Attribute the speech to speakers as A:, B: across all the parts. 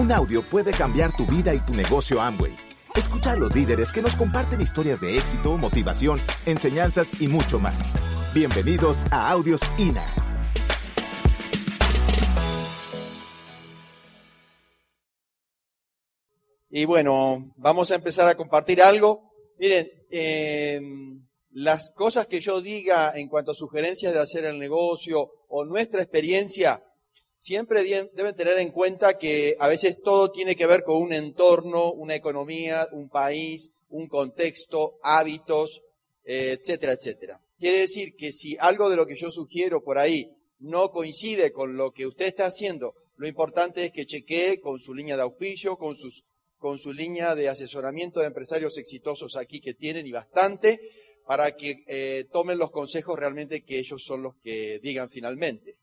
A: Un audio puede cambiar tu vida y tu negocio Amway. Escucha a los líderes que nos comparten historias de éxito, motivación, enseñanzas y mucho más. Bienvenidos a Audios INA.
B: Y bueno, vamos a empezar a compartir algo. Miren, eh, las cosas que yo diga en cuanto a sugerencias de hacer el negocio o nuestra experiencia, siempre deben tener en cuenta que a veces todo tiene que ver con un entorno, una economía, un país, un contexto, hábitos, eh, etcétera, etcétera. Quiere decir que si algo de lo que yo sugiero por ahí no coincide con lo que usted está haciendo, lo importante es que chequee con su línea de auspicio, con sus con su línea de asesoramiento de empresarios exitosos aquí que tienen y bastante, para que eh, tomen los consejos realmente que ellos son los que digan finalmente.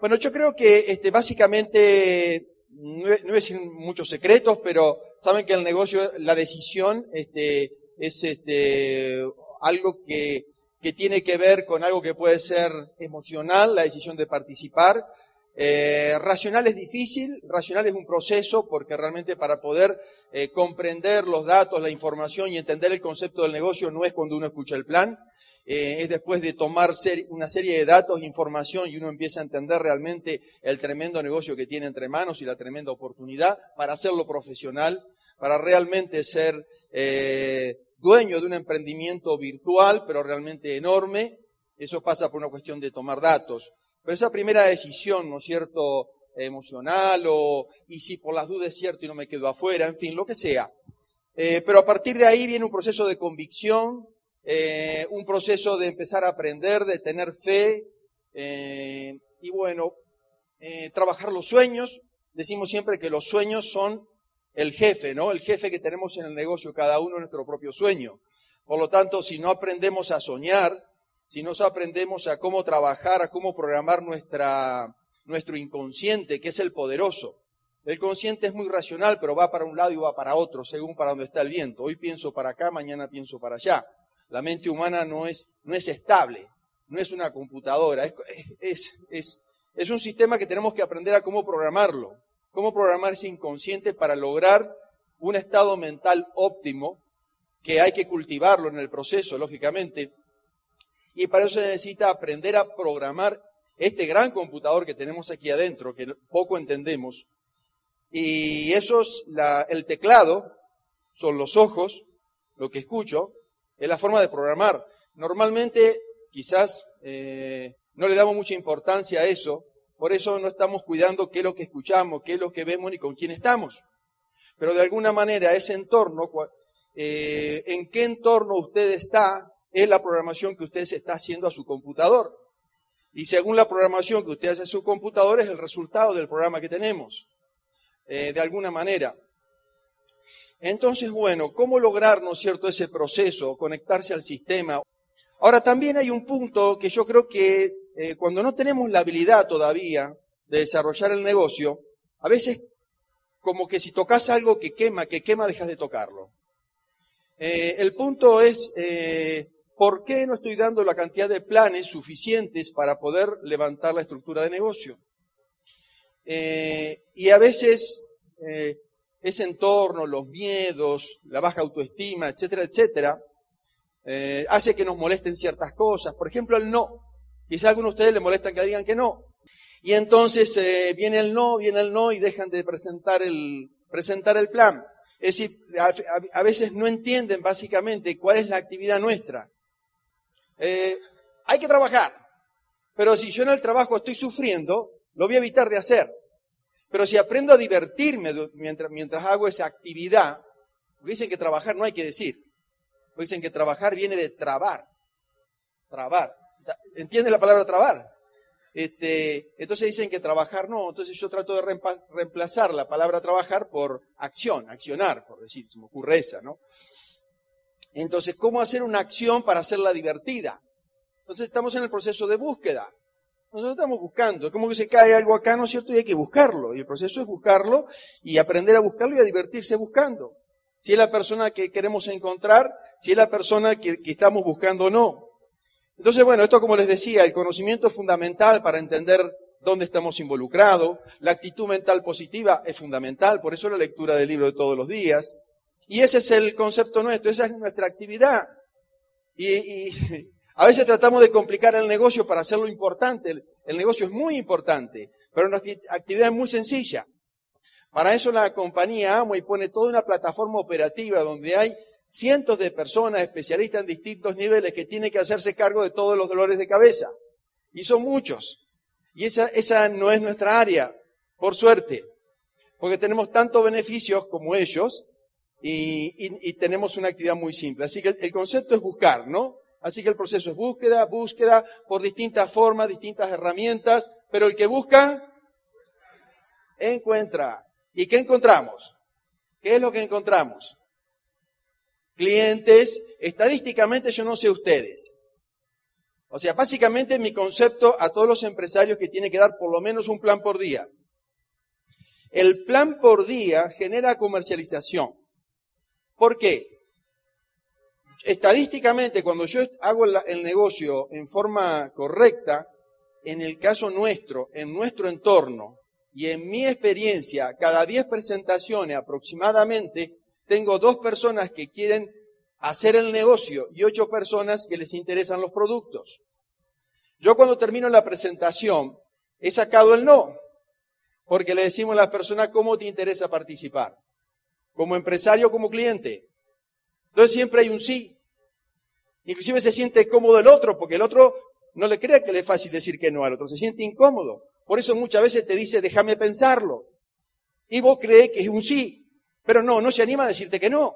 B: Bueno, yo creo que este, básicamente, no, no es muchos secretos, pero saben que el negocio, la decisión este, es este, algo que, que tiene que ver con algo que puede ser emocional, la decisión de participar, eh, racional es difícil, racional es un proceso porque realmente para poder eh, comprender los datos, la información y entender el concepto del negocio no es cuando uno escucha el plan, eh, es después de tomar una serie de datos, información y uno empieza a entender realmente el tremendo negocio que tiene entre manos y la tremenda oportunidad para hacerlo profesional, para realmente ser dueño de un emprendimiento virtual, pero realmente enorme. Eso pasa por una cuestión de tomar datos. Pero esa primera decisión, ¿no es cierto?, emocional o, y si por las dudas es cierto y no me quedo afuera, en fin, lo que sea. Eh, pero a partir de ahí viene un proceso de convicción, eh, un proceso de empezar a aprender, de tener fe, eh, y bueno, trabajar los sueños. Decimos siempre que los sueños son el jefe, ¿no? El jefe que tenemos en el negocio, cada uno nuestro propio sueño. Por lo tanto, si no aprendemos a soñar, si nos aprendemos a cómo trabajar, a cómo programar nuestra, nuestro inconsciente, que es el poderoso. El consciente es muy racional, pero va para un lado y va para otro, según para donde está el viento. Hoy pienso para acá, mañana pienso para allá. La mente humana no es, no es estable, no es una computadora, es, es, es, es un sistema que tenemos que aprender a cómo programarlo, cómo programar ese inconsciente para lograr un estado mental óptimo, que hay que cultivarlo en el proceso, lógicamente, y para eso se necesita aprender a programar este gran computador que tenemos aquí adentro, que poco entendemos. Y eso es el teclado, son los ojos, lo que escucho, es la forma de programar. Normalmente, quizás eh, no le damos mucha importancia a eso, por eso no estamos cuidando qué es lo que escuchamos, qué es lo que vemos ni con quién estamos. Pero de alguna manera ese entorno, eh, en qué entorno usted está, es la programación que usted se está haciendo a su computador. Y según la programación que usted hace a su computador es el resultado del programa que tenemos, eh, de alguna manera. Entonces, bueno, ¿cómo lograr, no es cierto, ese proceso, conectarse al sistema? Ahora, también hay un punto que yo creo que eh, cuando no tenemos la habilidad todavía de desarrollar el negocio, a veces como que si tocas algo que quema, que quema, dejas de tocarlo. Eh, el punto es ¿por qué no estoy dando la cantidad de planes suficientes para poder levantar la estructura de negocio? Eh, y a veces eh, ese entorno, los miedos, la baja autoestima, etcétera, etcétera, eh, hace que nos molesten ciertas cosas. Por ejemplo, el no. Quizá a algunos de ustedes les molesta que digan que no. Y entonces viene el no, viene el no y dejan de presentar el, presentar el plan. Es decir, a veces no entienden básicamente cuál es la actividad nuestra. Eh, hay que trabajar. Pero si yo en el trabajo estoy sufriendo, lo voy a evitar de hacer. Pero si aprendo a divertirme mientras, hago esa actividad, dicen que trabajar no hay que decir. Dicen que trabajar viene de trabar. Trabar. ¿Entiende la palabra trabar? Este, entonces dicen que trabajar no, entonces yo trato de reemplazar la palabra trabajar por acción, accionar, por decir, se me ocurre esa, ¿no? Entonces, ¿cómo hacer una acción para hacerla divertida? Entonces, estamos en el proceso de búsqueda. Nosotros estamos buscando. Es como que se cae algo acá, ¿no es cierto? Y hay que buscarlo. Y el proceso es buscarlo y aprender a buscarlo y a divertirse buscando. Si es la persona que queremos encontrar, si es la persona que, estamos buscando o no. Entonces, bueno, esto como les decía, el conocimiento es fundamental para entender dónde estamos involucrados. La actitud mental positiva es fundamental, por eso la lectura del libro de todos los días. Y ese es el concepto nuestro, esa es nuestra actividad. Y, a veces tratamos de complicar el negocio para hacerlo importante. El, negocio es muy importante, pero nuestra actividad es muy sencilla. Para eso la compañía y pone toda una plataforma operativa donde hay cientos de personas especialistas en distintos niveles que tienen que hacerse cargo de todos los dolores de cabeza. Y son muchos. Y esa, esa no es nuestra área, por suerte, porque tenemos tantos beneficios como ellos y, tenemos una actividad muy simple. Así que el, concepto es buscar, ¿no? Así que el proceso es búsqueda, búsqueda por distintas formas, distintas herramientas, pero el que busca, encuentra. ¿Y qué encontramos? ¿Qué es lo que encontramos? Clientes, estadísticamente yo no sé ustedes, o sea, básicamente mi concepto a todos los empresarios que tienen que dar por lo menos un plan por día. El plan por día genera comercialización. ¿Por qué? Estadísticamente, cuando yo hago el negocio en forma correcta, en el caso nuestro, en nuestro entorno y en mi experiencia, cada 10 presentaciones aproximadamente, tengo dos personas que quieren hacer el negocio y ocho personas que les interesan los productos. Yo cuando termino la presentación he sacado el no, porque le decimos a las personas cómo te interesa participar, como empresario, como cliente. Entonces siempre hay un sí. Inclusive se siente cómodo el otro, porque el otro no le cree que le es fácil decir que no al otro, se siente incómodo. Por eso muchas veces te dice, déjame pensarlo. Y vos crees que es un sí, pero no, no se anima a decirte que no.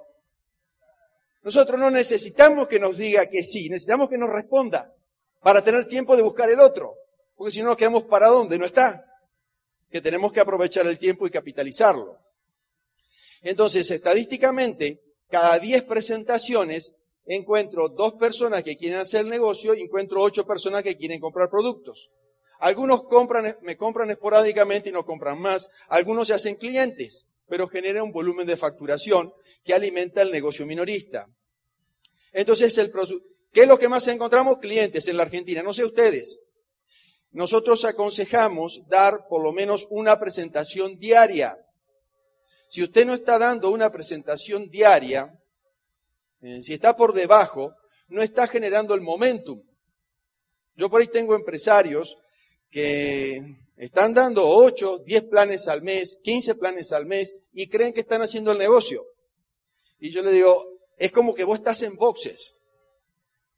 B: Nosotros no necesitamos que nos diga que sí, necesitamos que nos responda para tener tiempo de buscar el otro, porque si no nos quedamos para donde no está, que tenemos que aprovechar el tiempo y capitalizarlo. Entonces, estadísticamente, cada 10 presentaciones encuentro dos personas que quieren hacer negocio y encuentro ocho personas que quieren comprar productos. Algunos compran, me compran esporádicamente y no compran más. Algunos se hacen clientes, pero genera un volumen de facturación que alimenta el negocio minorista. Entonces, el, ¿qué es lo que más encontramos? Clientes en la Argentina. No sé ustedes. Nosotros aconsejamos dar por lo menos una presentación diaria. Si usted no está dando una presentación diaria, eh, si está por debajo, no está generando el momentum. Yo por ahí tengo empresarios que están dando 8, 10 planes al mes, 15 planes al mes y creen que están haciendo el negocio. Y yo le digo, es como que vos estás en boxes.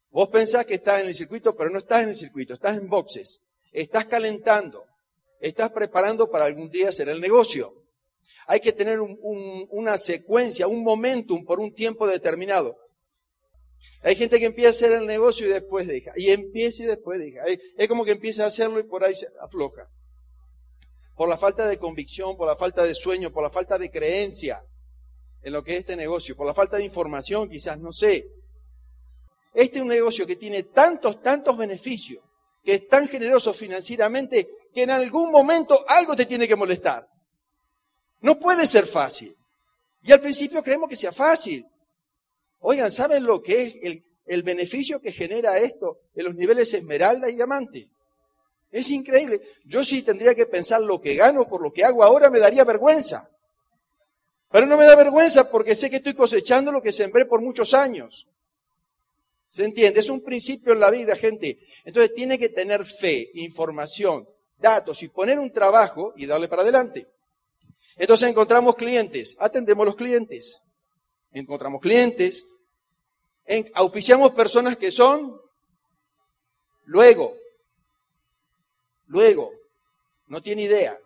B: Vos pensás que estás en el circuito, pero no estás en el circuito, estás en boxes. Estás calentando, estás preparando para algún día hacer el negocio. Hay que tener una secuencia, un momentum por un tiempo determinado. Hay gente que empieza a hacer el negocio y después deja. Y empieza y después deja. Es como que empieza a hacerlo y por ahí se afloja. Por la falta de convicción, por la falta de sueño, por la falta de creencia en lo que es este negocio, por la falta de información, quizás, no sé. Este es un negocio que tiene tantos, tantos beneficios, que es tan generoso financieramente, que en algún momento algo te tiene que molestar. No puede ser fácil. Y al principio creemos que sea fácil. Oigan, ¿saben lo que es el, beneficio que genera esto en los niveles esmeralda y diamante? Es increíble. Yo sí tendría que pensar lo que gano por lo que hago ahora, me daría vergüenza. Pero no me da vergüenza porque sé que estoy cosechando lo que sembré por muchos años. ¿Se entiende? Es un principio en la vida, gente. Entonces tiene que tener fe, información, datos y poner un trabajo y darle para adelante. Entonces encontramos clientes, atendemos los clientes. Encontramos clientes, auspiciamos personas que son luego, luego, no tiene idea.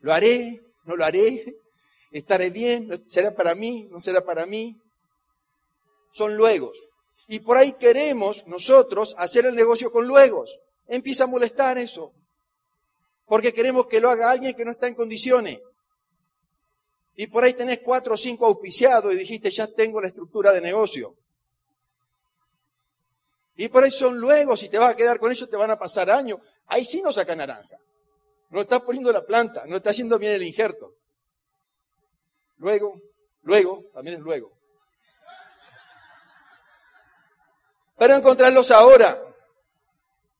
B: ¿Lo haré? ¿No lo haré? ¿Estaré bien? ¿Será para mí? ¿No será para mí? Son luegos. Y por ahí queremos nosotros hacer el negocio con luegos. Empieza a molestar eso. Porque queremos que lo haga alguien que no está en condiciones. Y por ahí tenés cuatro o cinco auspiciados y dijiste, ya tengo la estructura de negocio. Y por ahí son luegos y te vas a quedar con ellos, te van a pasar años. Ahí sí no saca naranja. No está poniendo la planta, no está haciendo bien el injerto. Luego, luego, también es luego. Pero encontrarlos ahora.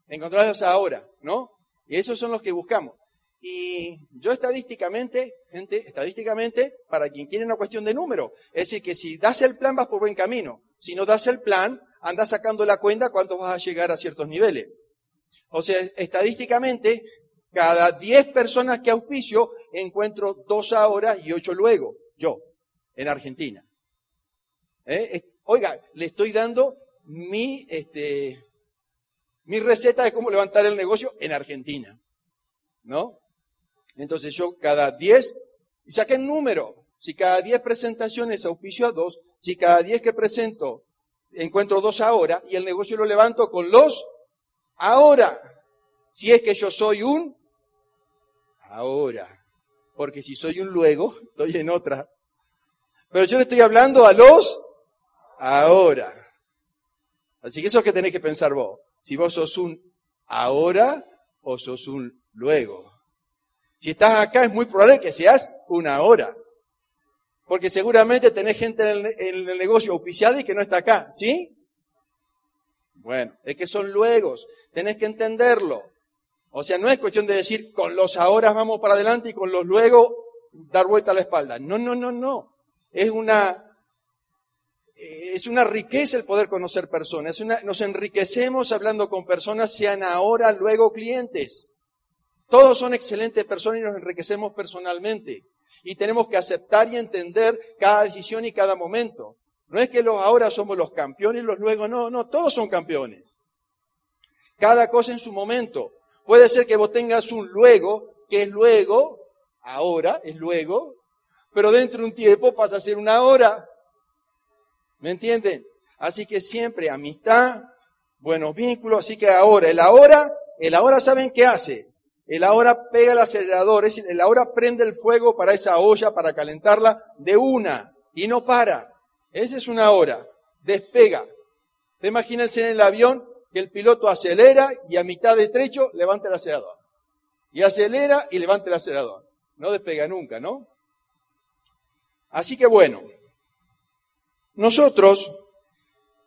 B: Encontrarlos ahora, ¿no? Y esos son los que buscamos. Y yo estadísticamente, gente, estadísticamente, para quien quiere una cuestión de número, es decir, que si das el plan vas por buen camino. Si no das el plan, andas sacando la cuenta cuánto vas a llegar a ciertos niveles. O sea, estadísticamente, cada 10 personas que auspicio, encuentro dos ahora y ocho luego, yo, en Argentina. ¿Eh? Oiga, le estoy dando mi, este, mi receta de cómo levantar el negocio en Argentina. ¿No? Entonces yo cada 10, y saqué el número, si cada 10 presentaciones auspicio a dos, si cada 10 que presento encuentro dos ahora, y el negocio lo levanto con los ahora. Si es que yo soy un ahora. Porque si soy un luego, estoy en otra. Pero yo le estoy hablando a los ahora. Así que eso es que tenés que pensar vos. Si vos sos un ahora o sos un luego. Si estás acá es muy probable que seas una hora. Porque seguramente tenés gente en el, negocio auspiciada y que no está acá, ¿sí? Bueno, es que son luegos, tenés que entenderlo. O sea, no es cuestión de decir con los ahora vamos para adelante y con los luego dar vuelta a la espalda. No, no, no, no. Es una, es una riqueza el poder conocer personas. nos enriquecemos hablando con personas, sean ahora, luego clientes. Todos son excelentes personas y nos enriquecemos personalmente. Y tenemos que aceptar y entender cada decisión y cada momento. No es que los ahora somos los campeones y los luego, no, no, todos son campeones. Cada cosa en su momento. Puede ser que vos tengas un luego, que es luego, ahora es luego, pero dentro de un tiempo pasa a ser una hora. ¿Me entienden? Así que siempre amistad, buenos vínculos, así que ahora, el ahora, el ahora saben qué hace. El ahora pega el acelerador, es decir, el ahora prende el fuego para esa olla, para calentarla de una y no para. Esa es una hora. Despega. Imagínense en el avión que el piloto acelera y a mitad de trecho levanta el acelerador. Y acelera y levanta el acelerador. No despega nunca, ¿no? Así que bueno, nosotros,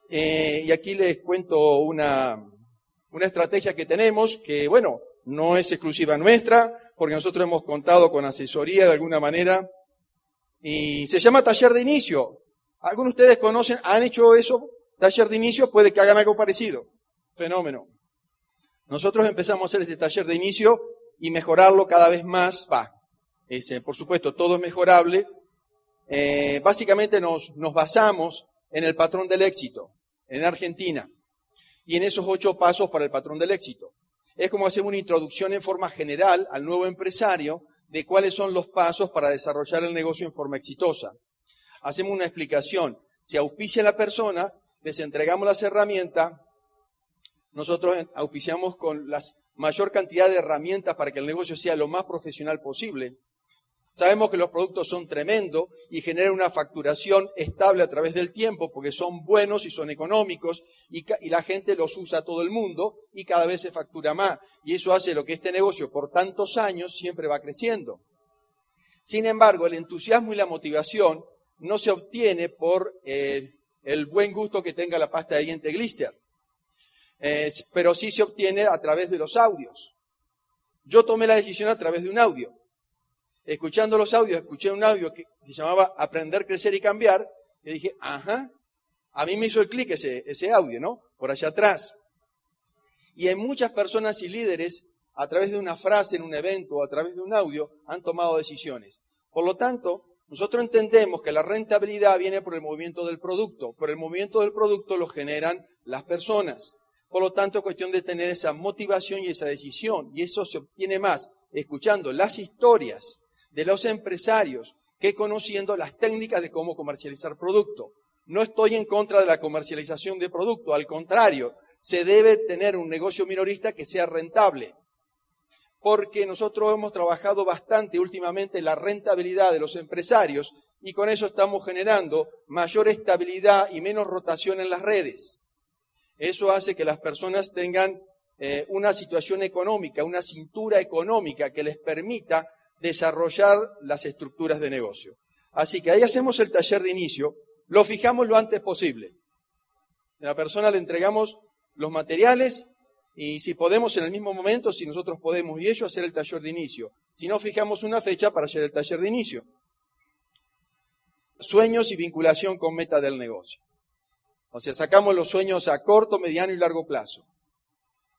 B: eh, y aquí les cuento una, una estrategia que tenemos, que bueno, no es exclusiva nuestra, porque nosotros hemos contado con asesoría de alguna manera, y se llama taller de inicio. ¿Algunos de ustedes conocen, han hecho eso? Taller de inicio, puede que hagan algo parecido. Fenómeno. Nosotros empezamos a hacer este taller de inicio y mejorarlo cada vez más. Va, este, por supuesto, todo es mejorable. Eh, básicamente nos, nos basamos en el patrón del éxito, en Argentina, y en esos ocho pasos para el patrón del éxito es como hacer una introducción en forma general al nuevo empresario de cuáles son los pasos para desarrollar el negocio en forma exitosa. Hacemos una explicación. Si auspicia la persona, les entregamos las herramientas. Nosotros auspiciamos con la mayor cantidad de herramientas para que el negocio sea lo más profesional posible. Sabemos que los productos son tremendos y generan una facturación estable a través del tiempo porque son buenos y son económicos y, la gente los usa a todo el mundo y cada vez se factura más. Y eso hace lo que este negocio por tantos años siempre va creciendo. Sin embargo, el entusiasmo y la motivación no se obtiene por eh, el buen gusto que tenga la pasta de diente Glister, pero sí se obtiene a través de los audios. Yo tomé la decisión a través de un audio escuchando los audios, escuché un audio que, se llamaba Aprender, Crecer y Cambiar, y dije, ajá, a mí me hizo el clic ese, ese audio, ¿no? Por allá atrás. Y hay muchas personas y líderes, a través de una frase en un evento o a través de un audio, han tomado decisiones. Por lo tanto, nosotros entendemos que la rentabilidad viene por el movimiento del producto. Por el movimiento del producto lo generan las personas. Por lo tanto, es cuestión de tener esa motivación y esa decisión. Y eso se obtiene más escuchando las historias de los empresarios que conociendo las técnicas de cómo comercializar producto. No estoy en contra de la comercialización de producto, al contrario, se debe tener un negocio minorista que sea rentable. Porque nosotros hemos trabajado bastante últimamente la rentabilidad de los empresarios y con eso estamos generando mayor estabilidad y menos rotación en las redes. Eso hace que las personas tengan eh, una situación económica, una cintura económica que les permita desarrollar las estructuras de negocio. Así que ahí hacemos el taller de inicio, lo fijamos lo antes posible. A la persona le entregamos los materiales y si podemos en el mismo momento, si nosotros podemos y ellos, hacer el taller de inicio. Si no, fijamos una fecha para hacer el taller de inicio. Sueños y vinculación con meta del negocio. O sea, sacamos los sueños a corto, mediano y largo plazo.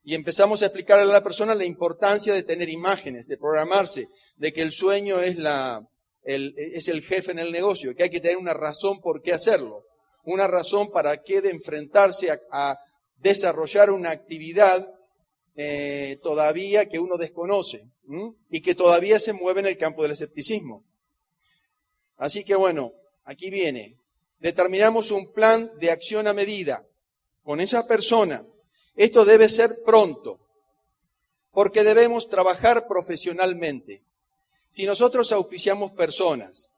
B: Y empezamos a explicarle a la persona la importancia de tener imágenes, de programarse, de que el sueño es, la, el, jefe en el negocio, que hay que tener una razón por qué hacerlo, una razón para qué de enfrentarse a, desarrollar una actividad eh, todavía que uno desconoce y que todavía se mueve en el campo del escepticismo. Así que bueno, aquí viene. Determinamos un plan de acción a medida con esa persona esto debe ser pronto, porque debemos trabajar profesionalmente. Si nosotros auspiciamos personas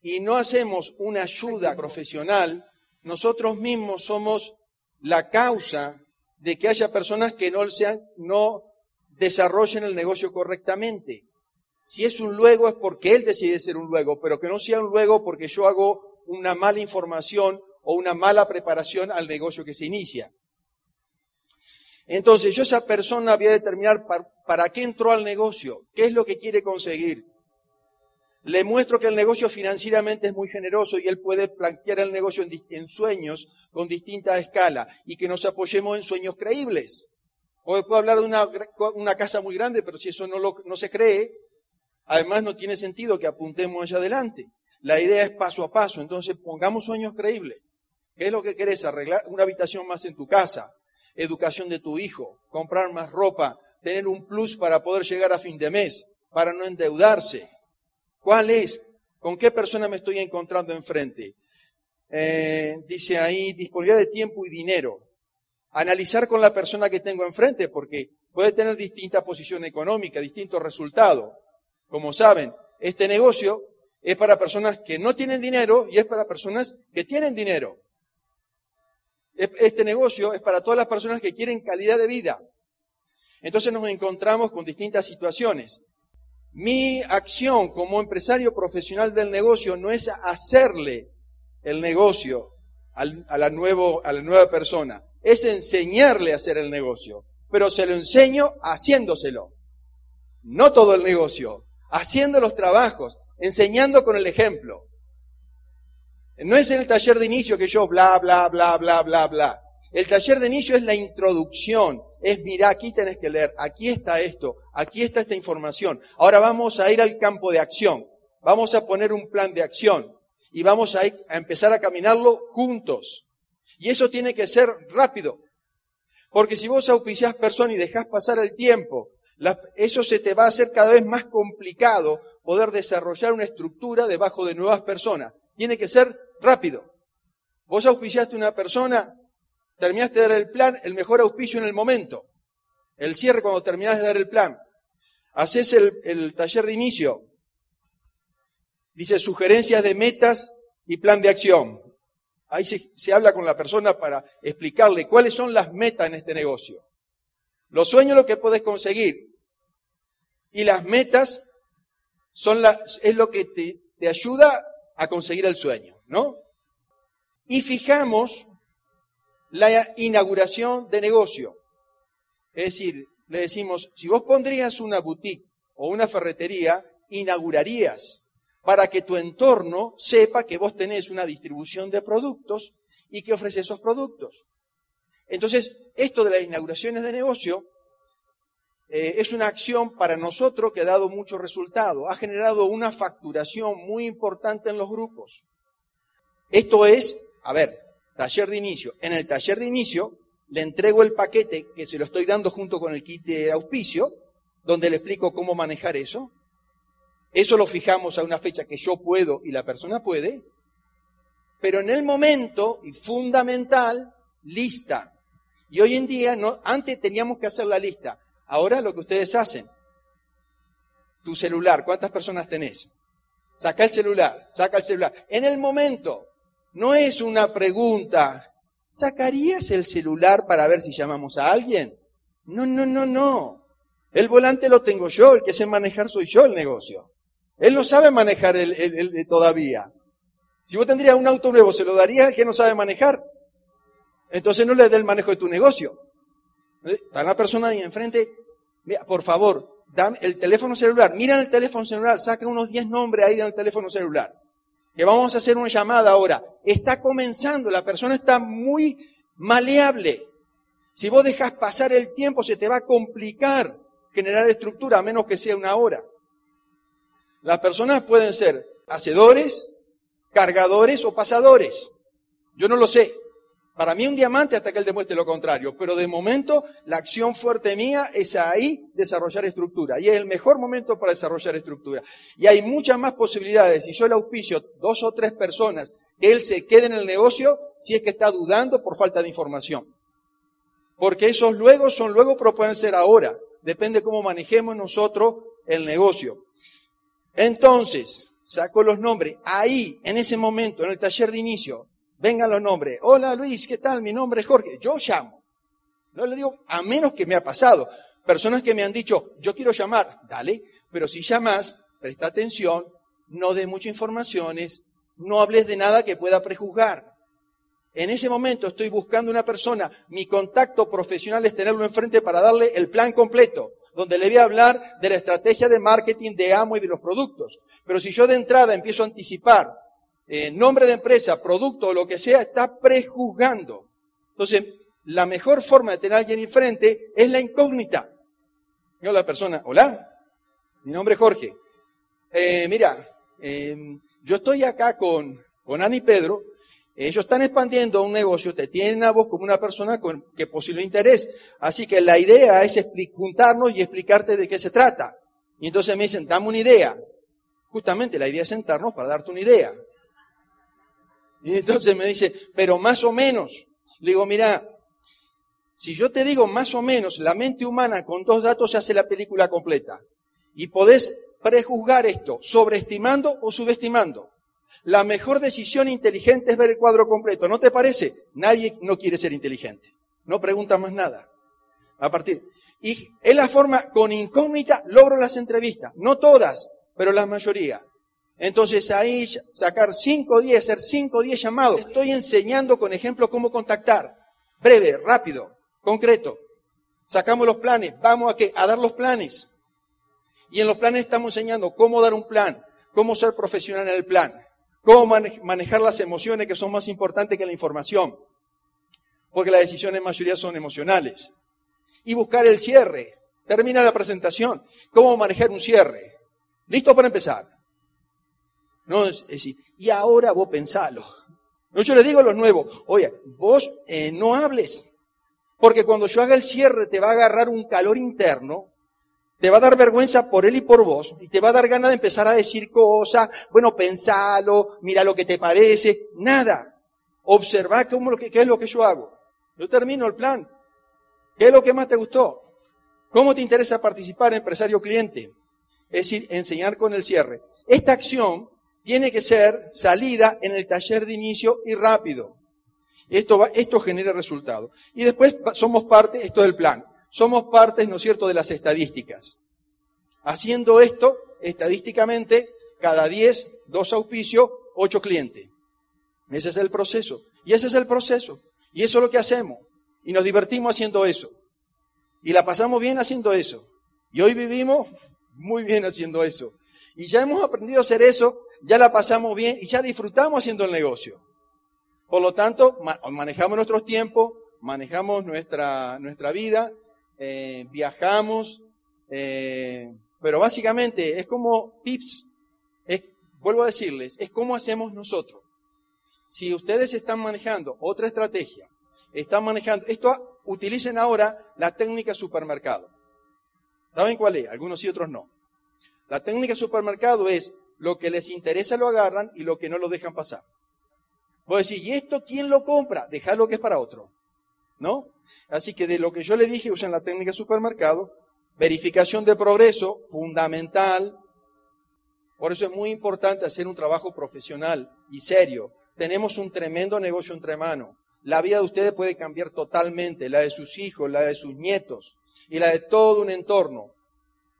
B: y no hacemos una ayuda profesional, nosotros mismos somos la causa de que haya personas que no, sean, no desarrollen el negocio correctamente. Si es un luego es porque él decide ser un luego, pero que no sea un luego porque yo hago una mala información o una mala preparación al negocio que se inicia. Entonces yo esa persona voy a determinar para, qué entró al negocio, qué es lo que quiere conseguir. Le muestro que el negocio financieramente es muy generoso y él puede plantear el negocio en, sueños con distinta escala y que nos apoyemos en sueños creíbles. O puedo hablar de una, casa muy grande, pero si eso no, no se cree, además no tiene sentido que apuntemos allá adelante. La idea es paso a paso, entonces pongamos sueños creíbles. ¿Qué es lo que querés? Arreglar una habitación más en tu casa, educación de tu hijo, comprar más ropa, tener un plus para poder llegar a fin de mes, para no endeudarse. ¿Cuál es? ¿Con qué persona me estoy encontrando enfrente? Eh, dice ahí, disponibilidad de tiempo y dinero. Analizar con la persona que tengo enfrente, porque puede tener distinta posición económica, distintos resultados. Como saben, este negocio es para personas que no tienen dinero y es para personas que tienen dinero. Este negocio es para todas las personas que quieren calidad de vida. Entonces nos encontramos con distintas situaciones. Mi acción como empresario profesional del negocio no es hacerle el negocio a, la a la nueva persona, es enseñarle a hacer el negocio, pero se lo enseño haciéndoselo. No todo el negocio, haciendo los trabajos, enseñando con el ejemplo. No es en el taller de inicio que yo bla, bla, bla, bla, bla, bla. El taller de inicio es la introducción. Es, mira, aquí tenés que leer, aquí está esto, aquí está esta información. Ahora vamos a ir al campo de acción. Vamos a poner un plan de acción y vamos a, empezar a caminarlo juntos. Y eso tiene que ser rápido. Porque si vos auspiciás personas y dejás pasar el tiempo, eso se te va a hacer cada vez más complicado poder desarrollar una estructura debajo de nuevas personas. Tiene que ser rápido. Vos auspiciaste una persona, terminaste de dar el plan, el mejor auspicio en el momento. El cierre cuando terminás de dar el plan. Haces el, taller de inicio. Dice sugerencias de metas y plan de acción. Ahí se, se habla con la persona para explicarle cuáles son las metas en este negocio. Los sueños lo que puedes conseguir. Y las metas son las, es lo que te, te ayuda a conseguir el sueño. ¿No? Y fijamos la inauguración de negocio. Es decir, le decimos, si vos pondrías una boutique o una ferretería, inaugurarías para que tu entorno sepa que vos tenés una distribución de productos y que ofrece esos productos. Entonces, esto de las inauguraciones de negocio eh, es una acción para nosotros que ha dado mucho resultado, ha generado una facturación muy importante en los grupos. Esto es, a ver, taller de inicio. En el taller de inicio le entrego el paquete que se lo estoy dando junto con el kit de auspicio, donde le explico cómo manejar eso. Eso lo fijamos a una fecha que yo puedo y la persona puede. Pero en el momento, y fundamental, lista. Y hoy en día, no, antes teníamos que hacer la lista. Ahora lo que ustedes hacen. Tu celular, ¿cuántas personas tenés? Saca el celular, saca el celular. En el momento, no es una pregunta. ¿Sacarías el celular para ver si llamamos a alguien? No, no, no, no. El volante lo tengo yo, el que sé manejar soy yo el negocio. Él no sabe manejar el, todavía. Si vos tendrías un auto nuevo, ¿se lo darías al que no sabe manejar? Entonces no le dé el manejo de tu negocio. Está la persona ahí enfrente, mira, por favor, dame el teléfono celular, mira el teléfono celular, saca unos 10 nombres ahí del teléfono celular. Que vamos a hacer una llamada ahora. Está comenzando, la persona está muy maleable. Si vos dejas pasar el tiempo, se te va a complicar generar estructura, a menos que sea una hora. Las personas pueden ser hacedores, cargadores o pasadores. Yo no lo sé. Para mí un diamante hasta que él demuestre lo contrario, pero de momento la acción fuerte mía es ahí desarrollar estructura y es el mejor momento para desarrollar estructura. Y hay muchas más posibilidades. Si yo le auspicio dos o tres personas él se quede en el negocio, si es que está dudando por falta de información. Porque esos luego son luego, pero pueden ser ahora. Depende cómo manejemos nosotros el negocio. Entonces, saco los nombres. Ahí, en ese momento, en el taller de inicio, vengan los nombres. Hola Luis, ¿qué tal? Mi nombre es Jorge. Yo llamo. No le digo, a menos que me ha pasado. Personas que me han dicho, yo quiero llamar, dale, pero si llamas, presta atención, no des muchas informaciones, no hables de nada que pueda prejuzgar. En ese momento estoy buscando una persona, mi contacto profesional es tenerlo enfrente para darle el plan completo, donde le voy a hablar de la estrategia de marketing de Amo y de los productos. Pero si yo de entrada empiezo a anticipar eh, nombre de empresa, producto o lo que sea, está prejuzgando. Entonces, la mejor forma de tener a alguien enfrente es la incógnita. Yo la persona, hola, mi nombre es Jorge. Eh, mira, eh, yo estoy acá con, con Ana y Pedro. Ellos están expandiendo un negocio, te tienen a vos como una persona con que posible interés. Así que la idea es juntarnos y explicarte de qué se trata. Y entonces me dicen, dame una idea. Justamente la idea es sentarnos para darte una idea. Y entonces me dice, pero más o menos. Le digo, mira, si yo te digo más o menos, la mente humana con dos datos se hace la película completa. Y podés prejuzgar esto, sobreestimando o subestimando. La mejor decisión inteligente es ver el cuadro completo. ¿No te parece? Nadie no quiere ser inteligente. No pregunta más nada. A partir. Y es la forma, con incógnita, logro las entrevistas. No todas, pero la mayoría. Entonces ahí sacar 5 o 10, hacer 5 o 10 llamados. Estoy enseñando con ejemplo cómo contactar. Breve, rápido, concreto. Sacamos los planes. Vamos a qué? A dar los planes. Y en los planes estamos enseñando cómo dar un plan, cómo ser profesional en el plan, cómo manejar las emociones que son más importantes que la información. Porque las decisiones en mayoría son emocionales. Y buscar el cierre. Termina la presentación. ¿Cómo manejar un cierre? ¿Listo para empezar? No, es decir, y ahora vos pensalo. No, yo le digo a los nuevos, oye, vos eh, no hables, porque cuando yo haga el cierre te va a agarrar un calor interno, te va a dar vergüenza por él y por vos, y te va a dar ganas de empezar a decir cosas, bueno, pensalo, mira lo que te parece, nada. Observa cómo, qué es lo que yo hago. Yo termino el plan. ¿Qué es lo que más te gustó? ¿Cómo te interesa participar, empresario cliente? Es decir, enseñar con el cierre. Esta acción tiene que ser salida en el taller de inicio y rápido. Esto, va, esto genera resultado. Y después somos parte, esto es el plan, somos parte, ¿no es cierto?, de las estadísticas. Haciendo esto, estadísticamente, cada 10, dos auspicios, ocho clientes. Ese es el proceso. Y ese es el proceso. Y eso es lo que hacemos. Y nos divertimos haciendo eso. Y la pasamos bien haciendo eso. Y hoy vivimos muy bien haciendo eso. Y ya hemos aprendido a hacer eso ya la pasamos bien y ya disfrutamos haciendo el negocio. Por lo tanto, manejamos nuestros tiempos, manejamos nuestra, nuestra vida, eh, viajamos, eh, pero básicamente es como tips, es, vuelvo a decirles, es como hacemos nosotros. Si ustedes están manejando otra estrategia, están manejando, esto utilicen ahora la técnica supermercado. ¿Saben cuál es? Algunos y otros no. La técnica supermercado es lo que les interesa lo agarran y lo que no lo dejan pasar. Voy a decir, ¿y esto quién lo compra? Dejadlo que es para otro. ¿No? Así que de lo que yo le dije, usen la técnica supermercado, verificación de progreso, fundamental. Por eso es muy importante hacer un trabajo profesional y serio. Tenemos un tremendo negocio entre manos. La vida de ustedes puede cambiar totalmente, la de sus hijos, la de sus nietos y la de todo un entorno.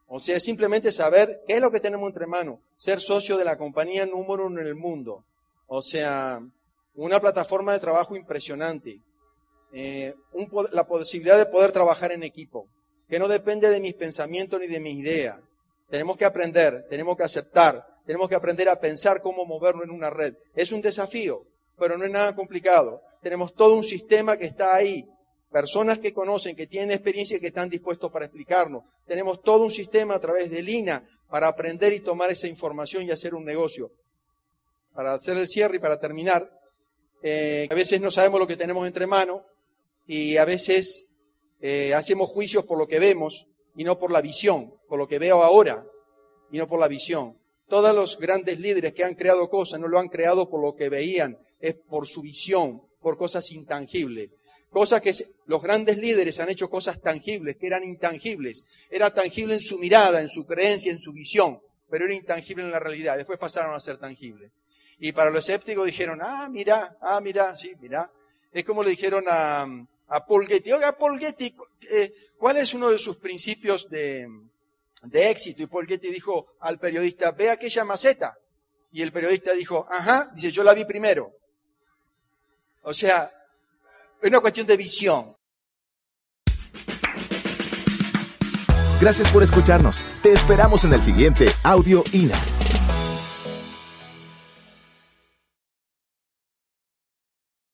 B: O sea, simplemente saber qué es lo que tenemos entre manos. Ser socio de la compañía número uno en el mundo. O sea, una plataforma de trabajo impresionante. Eh, la posibilidad de poder trabajar en equipo, que no depende de mis pensamientos ni de mis ideas. Tenemos que aprender, tenemos que aceptar, tenemos que aprender a pensar cómo moverlo en una red. Es un desafío, pero no es nada complicado. Tenemos todo un sistema que está ahí, personas que conocen, que tienen experiencia y que están dispuestos para explicarnos. Tenemos todo un sistema a través de Lina para aprender y tomar esa información y hacer un negocio. Para hacer el cierre y para terminar, eh, a veces no sabemos lo que tenemos entre manos y a veces eh, hacemos juicios por lo que vemos y no por la visión, por lo que veo ahora y no por la visión. Todos los grandes líderes que han creado cosas no lo han creado por lo que veían, es por su visión, por cosas intangibles. Cosas que los grandes líderes han hecho cosas tangibles, que eran intangibles. Era tangible en su mirada, en su creencia, en su visión, pero era intangible en la realidad. Después pasaron a ser tangibles. Y para los escépticos dijeron, ah, mira, ah, mira, sí, mira. Es como le dijeron a, a Paul Getty, oiga, Paul Getty, eh, ¿cuál es uno de sus principios de, de éxito? Y Paul Getty dijo al periodista, ve aquella maceta. Y el periodista dijo, ajá, dice, yo la vi primero. O sea, es una cuestión de visión.
A: Gracias por escucharnos. Te esperamos en el siguiente Audio INA.